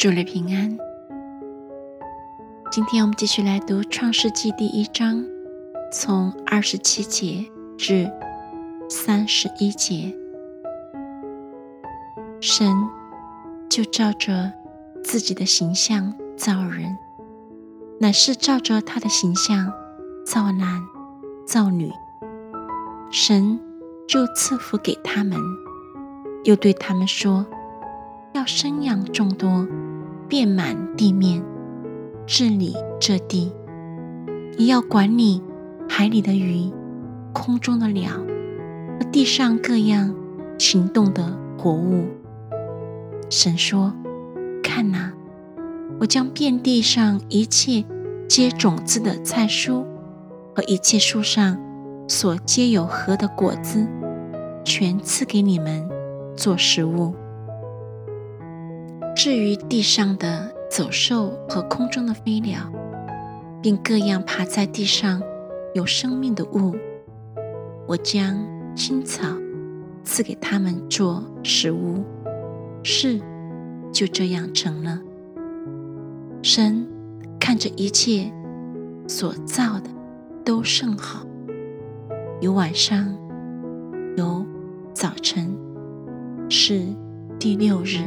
祝你平安。今天我们继续来读《创世纪》第一章，从二十七节至三十一节。神就照着自己的形象造人，乃是照着他的形象造男造女。神就赐福给他们，又对他们说：“要生养众多。”遍满地面，治理这地，也要管理海里的鱼、空中的鸟和地上各样行动的活物。神说：“看哪，我将遍地上一切结种子的菜蔬和一切树上所结有核的果子，全赐给你们做食物。”至于地上的走兽和空中的飞鸟，并各样爬在地上有生命的物，我将青草赐给他们做食物。是，就这样成了。神看着一切所造的都甚好，有晚上，有早晨，是第六日。